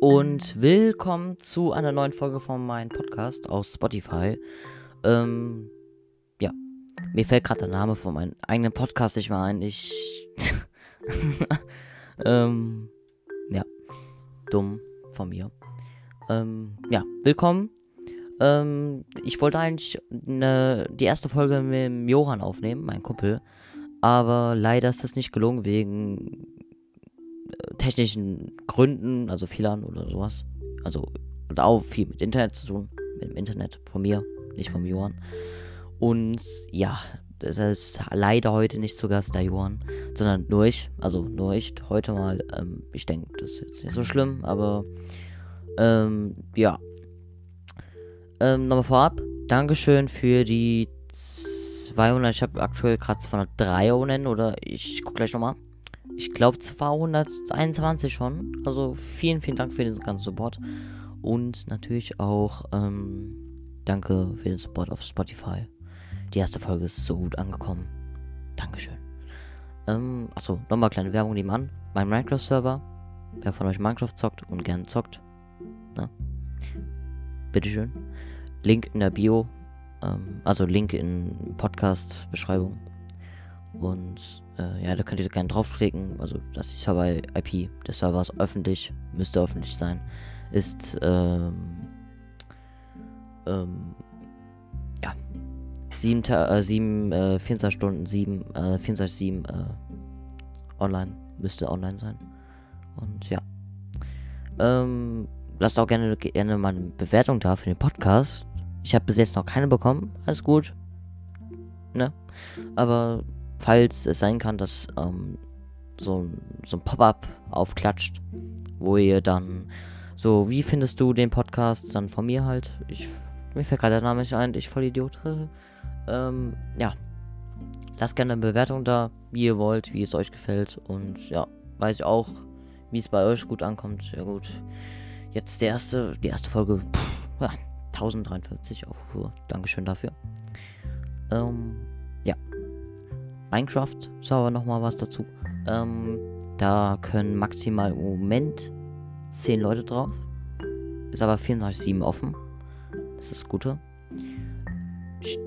und willkommen zu einer neuen Folge von meinem Podcast aus Spotify. Ähm, ja, mir fällt gerade der Name von meinem eigenen Podcast nicht mehr ein. Ich. ähm, ja, dumm von mir. Ähm, ja, willkommen. Ähm, ich wollte eigentlich ne, die erste Folge mit Johann aufnehmen, mein Kumpel. Aber leider ist das nicht gelungen wegen technischen Gründen, also Fehlern oder sowas. Also hat auch viel mit Internet zu tun, mit dem Internet von mir, nicht vom Johann. Und ja, das ist leider heute nicht zu Gast der Johann, sondern nur ich. Also nur ich heute mal. Ähm, ich denke, das ist jetzt nicht so schlimm, aber ähm, ja. Ähm, nochmal vorab, Dankeschön für die 200. Ich habe aktuell gerade 203 Abonnenten oder ich gucke gleich nochmal ich glaube 221 schon. Also vielen, vielen Dank für den ganzen Support. Und natürlich auch ähm, danke für den Support auf Spotify. Die erste Folge ist so gut angekommen. Dankeschön. Ähm, achso, nochmal kleine Werbung nebenan. Mein Minecraft-Server. Wer von euch Minecraft zockt und gern zockt, ne? Bitteschön. Link in der Bio. Ähm, also Link in Podcast-Beschreibung. Und äh, ja, da könnt ihr gerne draufklicken. Also das ist die Server-IP des Servers öffentlich, müsste öffentlich sein. Ist ähm, ähm, ja 7, äh, 7 äh, 24 Stunden 7 äh, 24 7 äh, online müsste online sein. Und ja. Ähm, lasst auch gerne, gerne mal eine Bewertung da für den Podcast. Ich habe bis jetzt noch keine bekommen. Alles gut. Ne? Aber falls es sein kann, dass ähm, so, so ein Pop-up aufklatscht, wo ihr dann so, wie findest du den Podcast? Dann von mir halt. Ich, mir fällt gerade der Name nicht ein, ich voll Idiot. ähm, ja. Lasst gerne eine Bewertung da, wie ihr wollt, wie es euch gefällt. Und ja, weiß ich auch, wie es bei euch gut ankommt. Ja gut. Jetzt der erste, die erste Folge. Pff, ja, 1043 Aufrufe. Dankeschön dafür. Ähm, Minecraft-Server nochmal was dazu. Ähm, da können maximal im Moment 10 Leute drauf. Ist aber 24-7 offen. Das ist das Gute.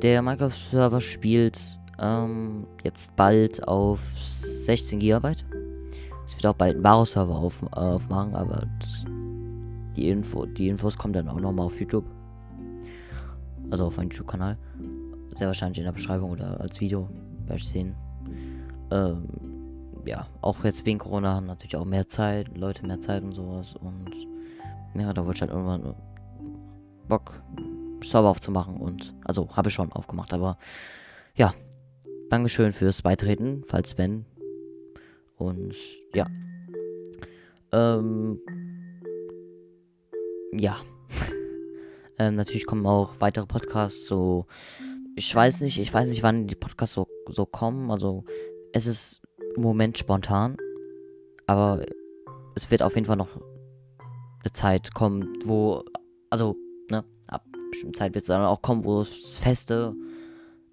Der Minecraft-Server spielt ähm, jetzt bald auf 16 GB. Es wird auch bald einen Varo-Server auf, äh, aufmachen, aber das, die, Info, die Infos kommen dann auch nochmal auf YouTube. Also auf meinem YouTube-Kanal. Sehr wahrscheinlich in der Beschreibung oder als Video sehen. Ähm, ja, auch jetzt wegen Corona haben natürlich auch mehr Zeit, Leute mehr Zeit und sowas. Und ja, da wollte ich halt irgendwann Bock, Server aufzumachen. Und also habe ich schon aufgemacht, aber ja. Dankeschön fürs Beitreten, falls wenn. Und ja. Ähm, ja. ähm, natürlich kommen auch weitere Podcasts, so ich weiß nicht, ich weiß nicht, wann die Podcasts so, so kommen. Also es ist im Moment spontan, aber es wird auf jeden Fall noch eine Zeit kommen, wo, also, ne, ab bestimmter Zeit wird es dann auch kommen, wo es feste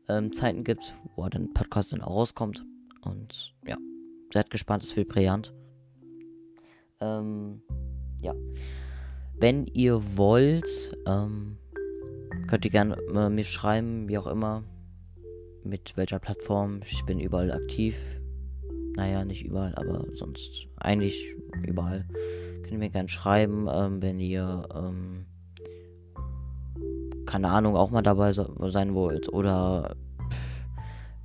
ähm, Zeiten gibt, wo dann Podcast dann auch rauskommt. Und ja, seid gespannt, es wird brillant. Ähm, ja. Wenn ihr wollt, ähm, Könnt ihr gerne äh, mir schreiben, wie auch immer. Mit welcher Plattform. Ich bin überall aktiv. Naja, nicht überall, aber sonst eigentlich überall. Könnt ihr mir gerne schreiben, ähm, wenn ihr, ähm, keine Ahnung, auch mal dabei so, sein wollt. Oder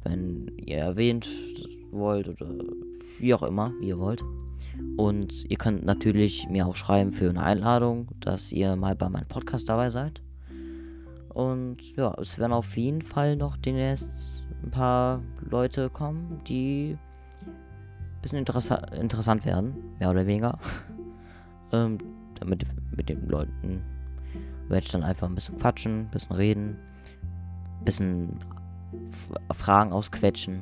wenn ihr erwähnt wollt oder wie auch immer, wie ihr wollt. Und ihr könnt natürlich mir auch schreiben für eine Einladung, dass ihr mal bei meinem Podcast dabei seid. Und ja, es werden auf jeden Fall noch demnächst ein paar Leute kommen, die ein bisschen interessa interessant werden, mehr oder weniger. ähm, damit mit den Leuten werde ich dann einfach ein bisschen quatschen, ein bisschen reden, ein bisschen Fragen ausquetschen.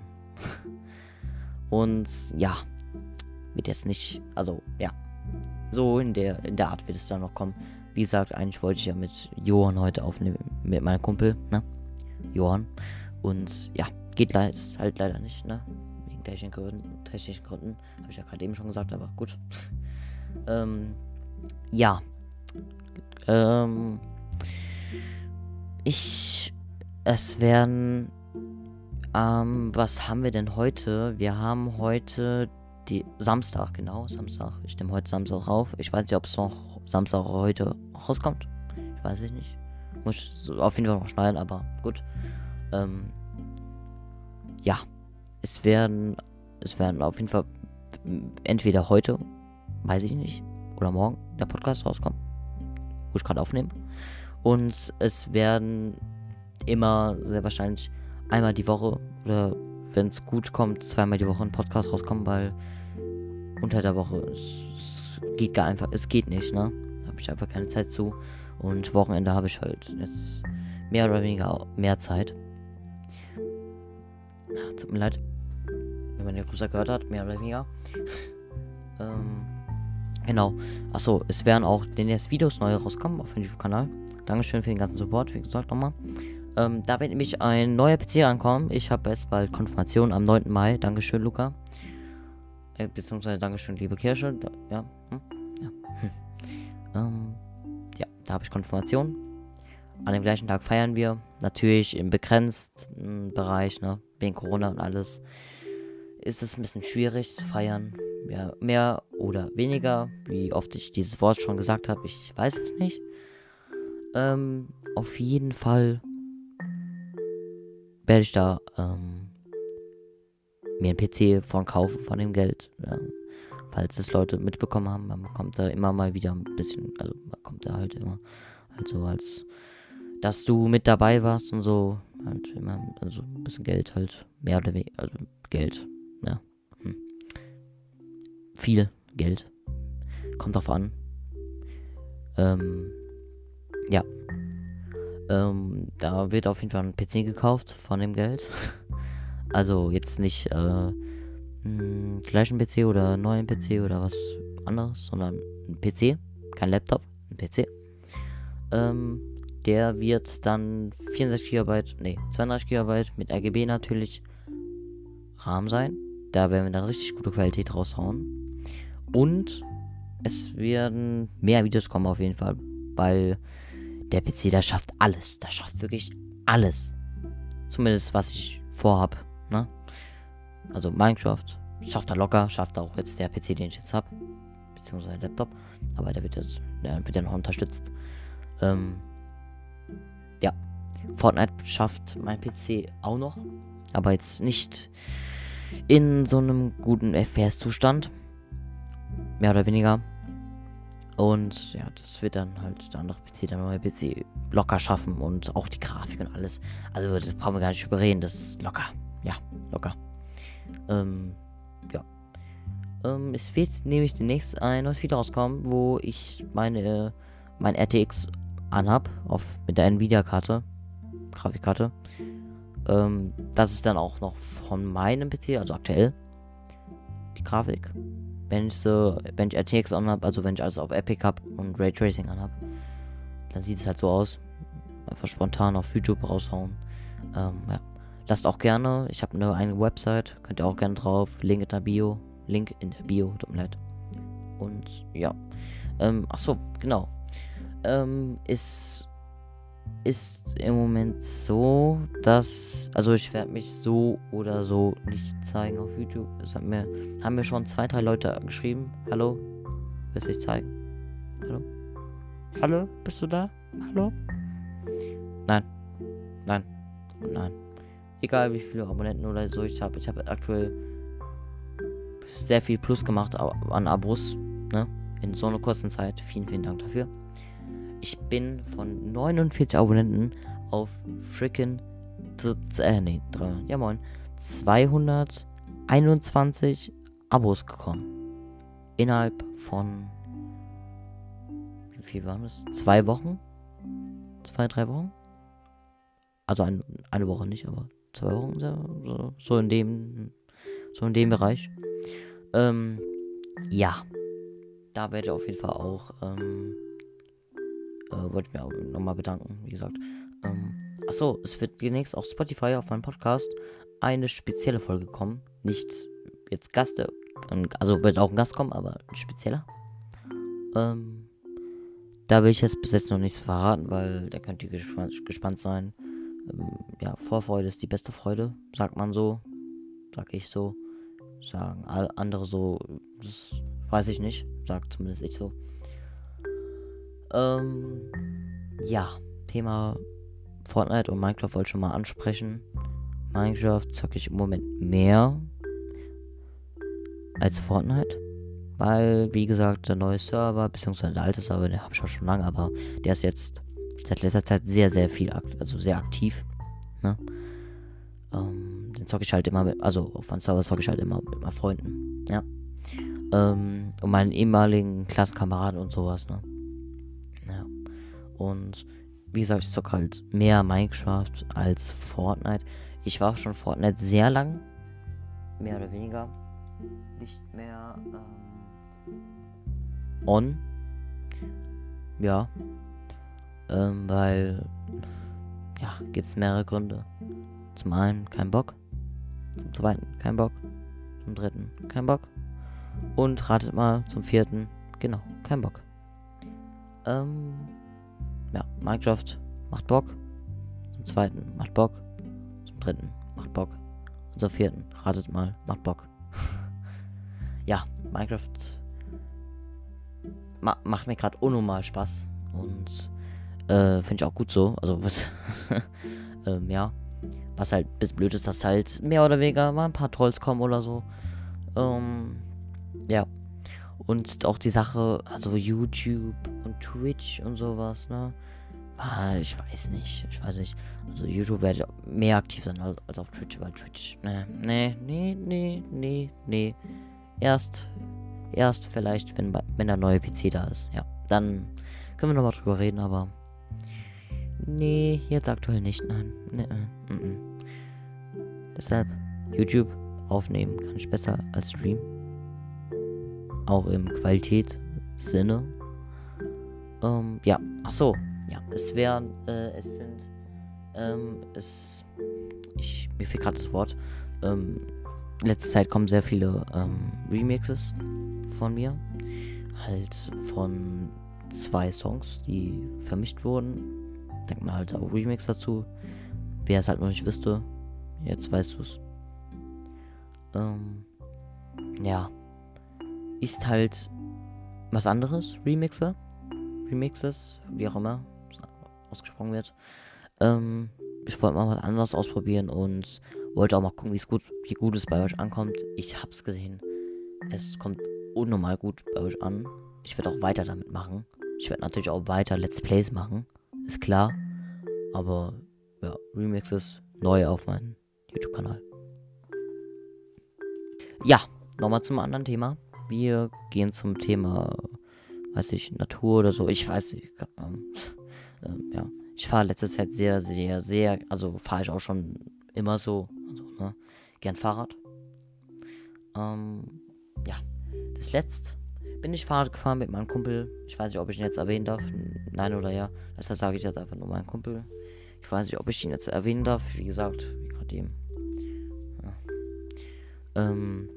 Und ja, wird jetzt nicht, also ja, so in der in der Art wird es dann noch kommen. Wie gesagt, eigentlich wollte ich ja mit Johann heute aufnehmen, mit meinem Kumpel, ne? Johann. Und ja, geht le halt leider nicht, ne? Wegen technischen Gründen. Technischen Gründen. Habe ich ja gerade eben schon gesagt, aber gut. ähm, ja. Ähm, ich, es werden, ähm, was haben wir denn heute? Wir haben heute die Samstag, genau, Samstag. Ich nehme heute Samstag auf. Ich weiß nicht, ob es noch Samstag heute rauskommt. Ich weiß ich nicht. Muss auf jeden Fall noch schneiden, aber gut. Ähm, ja, es werden, es werden auf jeden Fall entweder heute, weiß ich nicht, oder morgen der Podcast rauskommen, wo ich gerade aufnehme. Und es werden immer sehr wahrscheinlich einmal die Woche oder wenn es gut kommt, zweimal die Woche ein Podcast rauskommen, weil unter der Woche es, geht gar einfach, es geht nicht, ne? Habe ich einfach keine Zeit zu. Und Wochenende habe ich halt jetzt mehr oder weniger mehr Zeit. Ja, tut mir leid. Wenn man den Grüßer gehört hat, mehr oder weniger. ähm, genau. Achso, es werden auch ersten Videos neu rauskommen auf dem YouTube-Kanal. Dankeschön für den ganzen Support, wie gesagt nochmal. Ähm, da wird nämlich ein neuer PC ankommen. Ich habe jetzt bald Konfirmation am 9. Mai. Dankeschön, Luca. Äh, beziehungsweise Dankeschön, liebe Kirsche. Da, ja. Hm? Ja. Hm. Ähm, ja, da habe ich Konfirmation. An dem gleichen Tag feiern wir. Natürlich im begrenzten Bereich, ne? Wegen Corona und alles. Ist es ein bisschen schwierig zu feiern. Ja, mehr oder weniger. Wie oft ich dieses Wort schon gesagt habe, ich weiß es nicht. Ähm, auf jeden Fall werde ich da ähm, mir einen PC von kaufen, von dem Geld. Ja. Falls es Leute mitbekommen haben, man bekommt da immer mal wieder ein bisschen, also man kommt da halt immer, also als, dass du mit dabei warst und so, halt immer, also ein bisschen Geld halt, mehr oder weniger, also Geld, ja. Hm. Viel Geld. Kommt drauf an. Ähm, ja. Ähm, da wird auf jeden Fall ein PC gekauft von dem Geld. Also jetzt nicht äh, einen gleichen PC oder neuen PC oder was anderes, sondern ein PC, kein Laptop, ein PC. Ähm, der wird dann 64 GB, nee, 32 GB mit RGB natürlich RAM sein. Da werden wir dann richtig gute Qualität raushauen. Und es werden mehr Videos kommen auf jeden Fall, weil der PC, der schafft alles. Der schafft wirklich alles. Zumindest was ich vorhab. Ne? Also Minecraft schafft er locker, schafft auch jetzt der PC, den ich jetzt habe. Beziehungsweise Laptop. Aber der wird jetzt, der wird ja noch unterstützt. Ähm, ja. Fortnite schafft mein PC auch noch. Aber jetzt nicht in so einem guten FPS-Zustand. Mehr oder weniger. Und ja, das wird dann halt der andere PC, der neue PC, locker schaffen und auch die Grafik und alles. Also das brauchen wir gar nicht überreden, das ist locker. Ja, locker. Ähm, ja. Ähm, es wird nämlich demnächst ein neues Video rauskommen, wo ich meine, mein RTX anhab, auf, mit der Nvidia-Karte, Grafikkarte. Ähm, das ist dann auch noch von meinem PC, also aktuell, die Grafik wenn ich so, wenn ich RTX anhab, also wenn ich alles auf Epic hab und Raytracing anhab, dann sieht es halt so aus. Einfach spontan auf YouTube raushauen. Ähm, ja. Lasst auch gerne, ich habe eine eigene Website, könnt ihr auch gerne drauf. Link in der Bio. Link in der Bio, tut mir leid. Und ja. Ähm, achso, genau. Ähm, ist ist im Moment so, dass. Also ich werde mich so oder so nicht zeigen auf YouTube. Das hat mir, haben mir schon zwei, drei Leute geschrieben. Hallo? Willst du dich zeigen? Hallo? Hallo? Bist du da? Hallo? Nein. Nein. Und nein. Egal wie viele Abonnenten oder so ich habe. Ich habe aktuell sehr viel Plus gemacht an Abos. Ne? In so einer kurzen Zeit. Vielen, vielen Dank dafür. Ich bin von 49 Abonnenten auf freaking. Äh, nee, ja moin. 221 Abos gekommen. Innerhalb von. Wie viel waren das? Zwei Wochen? Zwei, drei Wochen? Also ein, eine Woche nicht, aber zwei Wochen so, so in dem. So in dem Bereich. Ähm, ja. Da werde ich auf jeden Fall auch. Ähm, äh, wollte ich mir auch nochmal bedanken, wie gesagt. Ähm, achso, es wird demnächst auf Spotify auf meinem Podcast eine spezielle Folge kommen. Nicht jetzt Gast, also wird auch ein Gast kommen, aber ein spezieller. Ähm, da will ich jetzt bis jetzt noch nichts verraten, weil da könnt ihr gespannt, gespannt sein. Ähm, ja, Vorfreude ist die beste Freude, sagt man so. Sag ich so. Sagen alle andere so. Das weiß ich nicht. Sagt zumindest ich so. Ähm, ja, Thema Fortnite und Minecraft wollte ich schon mal ansprechen. Minecraft zocke ich im Moment mehr als Fortnite. Weil, wie gesagt, der neue Server, beziehungsweise der alte Server, den habe ich auch schon lange, aber der ist jetzt seit letzter Zeit sehr, sehr viel, also sehr aktiv. Ne? Ähm, den zocke ich halt immer mit, also auf meinem Server zocke ich halt immer mit meinen Freunden. Ja. Ähm, und meinen ehemaligen Klassenkameraden und sowas, ne? Ja. Und wie gesagt, ich zocke halt mehr Minecraft als Fortnite. Ich war schon Fortnite sehr lang. Mehr oder weniger. Nicht mehr. Ähm on. Ja. Ähm, weil, ja, gibt es mehrere Gründe. Zum einen kein Bock. Zum zweiten kein Bock. Zum dritten kein Bock. Und ratet mal zum vierten, genau, kein Bock. Ähm, ja, Minecraft macht Bock. Zum zweiten macht Bock. Zum dritten macht Bock. Und zum vierten, ratet mal, macht Bock. ja, Minecraft ma macht mir gerade unnormal Spaß. Und äh, finde ich auch gut so. Also, was, ähm, ja. Was halt bisschen blöd ist, dass halt mehr oder weniger mal ein paar Trolls kommen oder so. Ähm, ja. Und auch die Sache, also YouTube und Twitch und sowas, ne? Ah, ich weiß nicht. Ich weiß nicht. Also YouTube werde mehr aktiv sein als, auf Twitch, weil Twitch. Ne, ne, nee, nee, nee, nee. Erst Erst vielleicht, wenn, wenn der neue PC da ist. Ja, dann können wir nochmal drüber reden, aber. Nee, jetzt aktuell nicht. Nein. Nee, äh, mm, mm. Deshalb, YouTube aufnehmen kann ich besser als Stream. Auch im Qualität-Sinne. Ähm, ja, ach so. Ja, es wären, äh, es sind, ähm, es, ich, mir fehlt gerade das Wort, ähm, letzte Zeit kommen sehr viele, ähm, Remixes von mir. Halt von zwei Songs, die vermischt wurden. Denkt mal halt auch Remix dazu. Wer es halt noch nicht wüsste, jetzt weißt du es. Ähm, ja. Ist halt was anderes, Remixer. Remixes, wie auch immer ausgesprochen wird. Ähm, ich wollte mal was anderes ausprobieren und wollte auch mal gucken, gut, wie gut es bei euch ankommt. Ich hab's gesehen. Es kommt unnormal gut bei euch an. Ich werde auch weiter damit machen. Ich werde natürlich auch weiter Let's Plays machen. Ist klar. Aber ja, Remixes neu auf meinem YouTube-Kanal. Ja, nochmal zum anderen Thema. Wir gehen zum Thema, weiß ich, Natur oder so. Ich weiß nicht. Ähm, äh, ja, ich fahre letzte Zeit sehr, sehr, sehr, also fahre ich auch schon immer so, also, ne, gern Fahrrad. Ähm, ja, das letzte bin ich Fahrrad gefahren mit meinem Kumpel. Ich weiß nicht, ob ich ihn jetzt erwähnen darf. Nein oder ja. Deshalb sage ich jetzt einfach nur meinen Kumpel. Ich weiß nicht, ob ich ihn jetzt erwähnen darf. Wie gesagt, wie gerade eben. Ja. Ähm,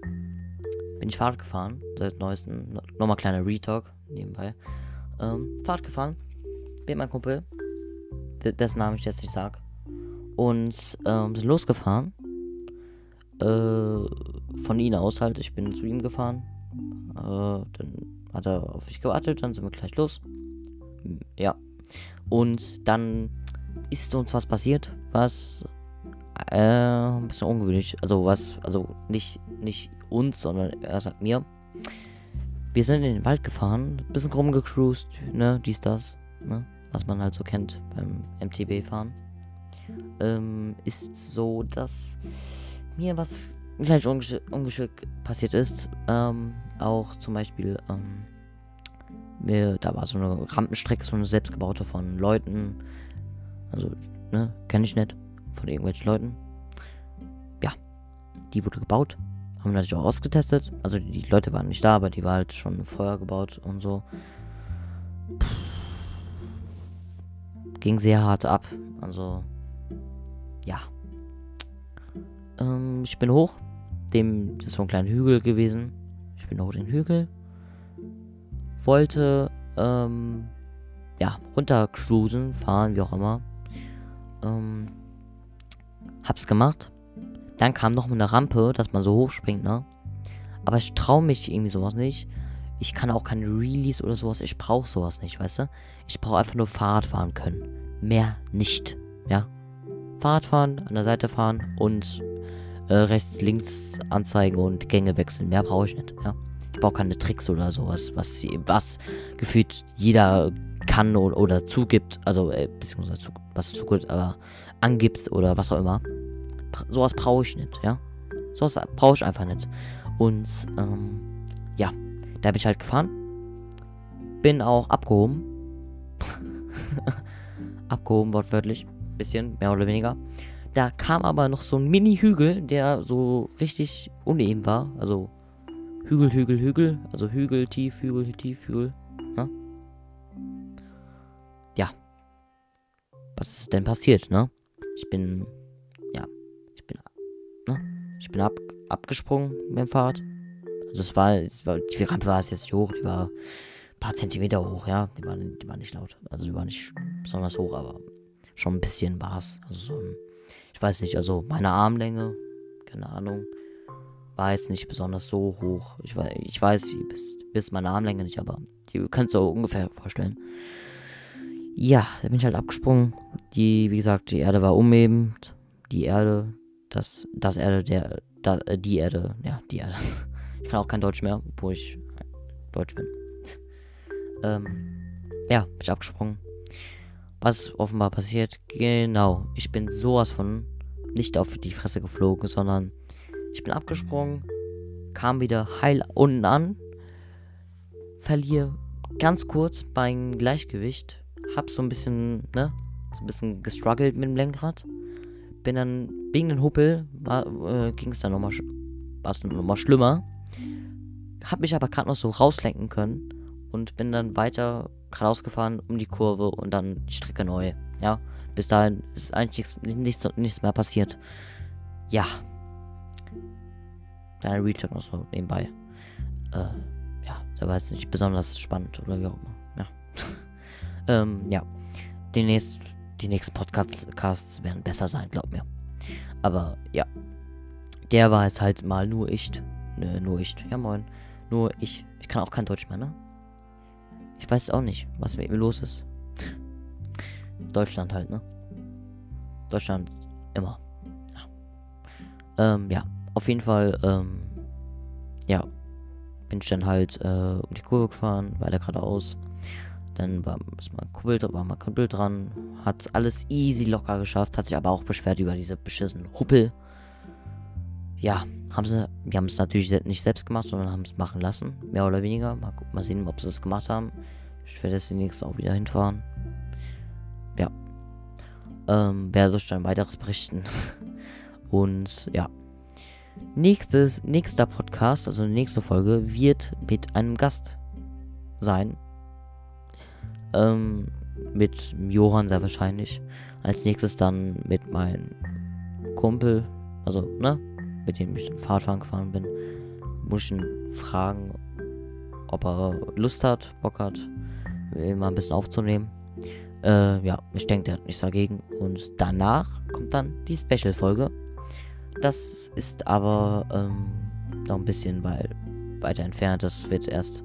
bin ich Fahrrad gefahren. Seit neuestem. Nochmal kleiner Retalk nebenbei. Ähm, Fahrrad gefahren. Mit meinem Kumpel. dessen Namen ich jetzt nicht sag. Und ähm, sind losgefahren. Äh, von ihm aus halt. Ich bin zu ihm gefahren äh, dann hat er auf mich gewartet, dann sind wir gleich los. Ja. Und dann ist uns was passiert, was äh, ein bisschen ungewöhnlich. Also was, also nicht, nicht uns, sondern er sagt mir. Wir sind in den Wald gefahren, bisschen rumgecruised, ne, dies, das, ne, was man halt so kennt beim MTB-Fahren. Ähm, ist so, dass mir was ein kleines Ungesch Ungeschick passiert ist. Ähm, auch zum Beispiel, ähm, mir, da war so eine Rampenstrecke, so eine selbstgebaute von Leuten. Also, ne, kenne ich nicht. Von irgendwelchen Leuten. Ja, die wurde gebaut. Haben natürlich auch ausgetestet. Also, die Leute waren nicht da, aber die war halt schon vorher gebaut und so. Puh. Ging sehr hart ab. Also, ja. Ähm, ich bin hoch dem, das so ein kleiner Hügel gewesen. Ich bin hoch den Hügel. Wollte, ähm, ja, runtercruisen, fahren, wie auch immer. Ähm, hab's gemacht. Dann kam noch eine Rampe, dass man so hochspringt, ne? Aber ich traue mich irgendwie sowas nicht. Ich kann auch keine Release oder sowas. Ich brauche sowas nicht, weißt du? Ich brauche einfach nur Fahrrad fahren können. Mehr nicht, ja? Fahrrad fahren, an der Seite fahren und äh, rechts, links anzeigen und Gänge wechseln. Mehr brauche ich nicht, ja? Ich brauche keine Tricks oder sowas, was, was gefühlt jeder kann oder, oder zugibt. Also, äh, beziehungsweise zu, was zugibt, aber angibt oder was auch immer. Bra sowas brauche ich nicht, ja? Sowas brauche ich einfach nicht. Und, ähm, ja, da bin ich halt gefahren. Bin auch abgehoben. abgehoben, wortwörtlich. Bisschen, mehr oder weniger. Da kam aber noch so ein Mini-Hügel, der so richtig uneben war. Also Hügel, Hügel, Hügel. Also Hügel, tief, Hügel, tief, Hügel. Ja. ja. Was ist denn passiert, ne? Ich bin. Ja. Ich bin. Ne? Ich bin ab, abgesprungen mit dem Fahrrad. Also es war, es war. Die Rampe war es jetzt hoch, die war ein paar Zentimeter hoch, ja. Die war, die war nicht laut. Also die war nicht besonders hoch, aber schon ein bisschen war es. Also so ein, weiß nicht, also meine Armlänge, keine Ahnung war jetzt nicht besonders so hoch. Ich weiß, ich weiß bis, bis meine Armlänge nicht, aber die könnt ihr ungefähr vorstellen. Ja, da bin ich halt abgesprungen. Die, wie gesagt, die Erde war umebend. Die Erde, das, das Erde, der, da, äh, die Erde, ja, die Erde. Ich kann auch kein Deutsch mehr, wo ich Deutsch bin. ähm, ja, bin ich abgesprungen. Was offenbar passiert? Genau, ich bin sowas von nicht auf die Fresse geflogen, sondern ich bin abgesprungen, kam wieder heil unten an, verliere ganz kurz mein Gleichgewicht, hab so ein bisschen, ne, so ein bisschen gestruggelt mit dem Lenkrad. Bin dann wegen den Huppel, äh, ging es dann nochmal, war es schlimmer. Hab mich aber gerade noch so rauslenken können und bin dann weiter geradeaus gefahren um die Kurve und dann die Strecke neu. Ja, bis dahin ist eigentlich nichts, nichts, mehr passiert. Ja, kleiner Recheck noch so nebenbei. Äh, ja, der war jetzt nicht besonders spannend oder wie auch immer. Ja. ähm, ja. Die, nächst, die nächsten Podcasts werden besser sein, glaub mir. Aber ja. Der war jetzt halt mal nur ich. Nö, nur ich. Ja, moin. Nur ich. Ich kann auch kein Deutsch mehr, ne? Ich weiß auch nicht, was mit mir los ist. Deutschland halt, ne? Deutschland immer. Ja. Ähm, ja auf jeden Fall, ähm, ja, bin ich dann halt äh, um die Kurve gefahren, weiter geradeaus. Dann war, ist mein Kumpel, Kumpel dran, hat alles easy locker geschafft, hat sich aber auch beschwert über diese beschissenen Huppel. Ja, haben sie, wir haben es natürlich nicht selbst gemacht, sondern haben es machen lassen, mehr oder weniger. Mal, mal sehen, ob sie es gemacht haben. Ich werde jetzt demnächst auch wieder hinfahren. Ja. Ähm, werde euch dann weiteres berichten. Und ja, Nächstes, nächster Podcast, also nächste Folge, wird mit einem Gast sein. Ähm, mit Johann sehr wahrscheinlich. Als nächstes dann mit meinem Kumpel, also, ne, mit dem ich Fahrradfahren gefahren bin. Muss ich ihn fragen, ob er Lust hat, Bock hat, mal ein bisschen aufzunehmen. Äh, ja, ich denke, der hat nichts dagegen. Und danach kommt dann die Special-Folge. Das ist aber ähm, noch ein bisschen weil, weiter entfernt. Das wird erst,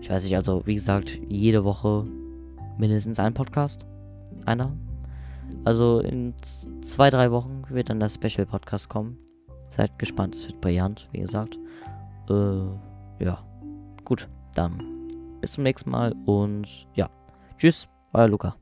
ich weiß nicht, also wie gesagt, jede Woche mindestens ein Podcast. Einer. Also in zwei, drei Wochen wird dann der Special Podcast kommen. Seid gespannt, es wird brillant, wie gesagt. Äh, ja. Gut, dann bis zum nächsten Mal und ja. Tschüss, euer Luca.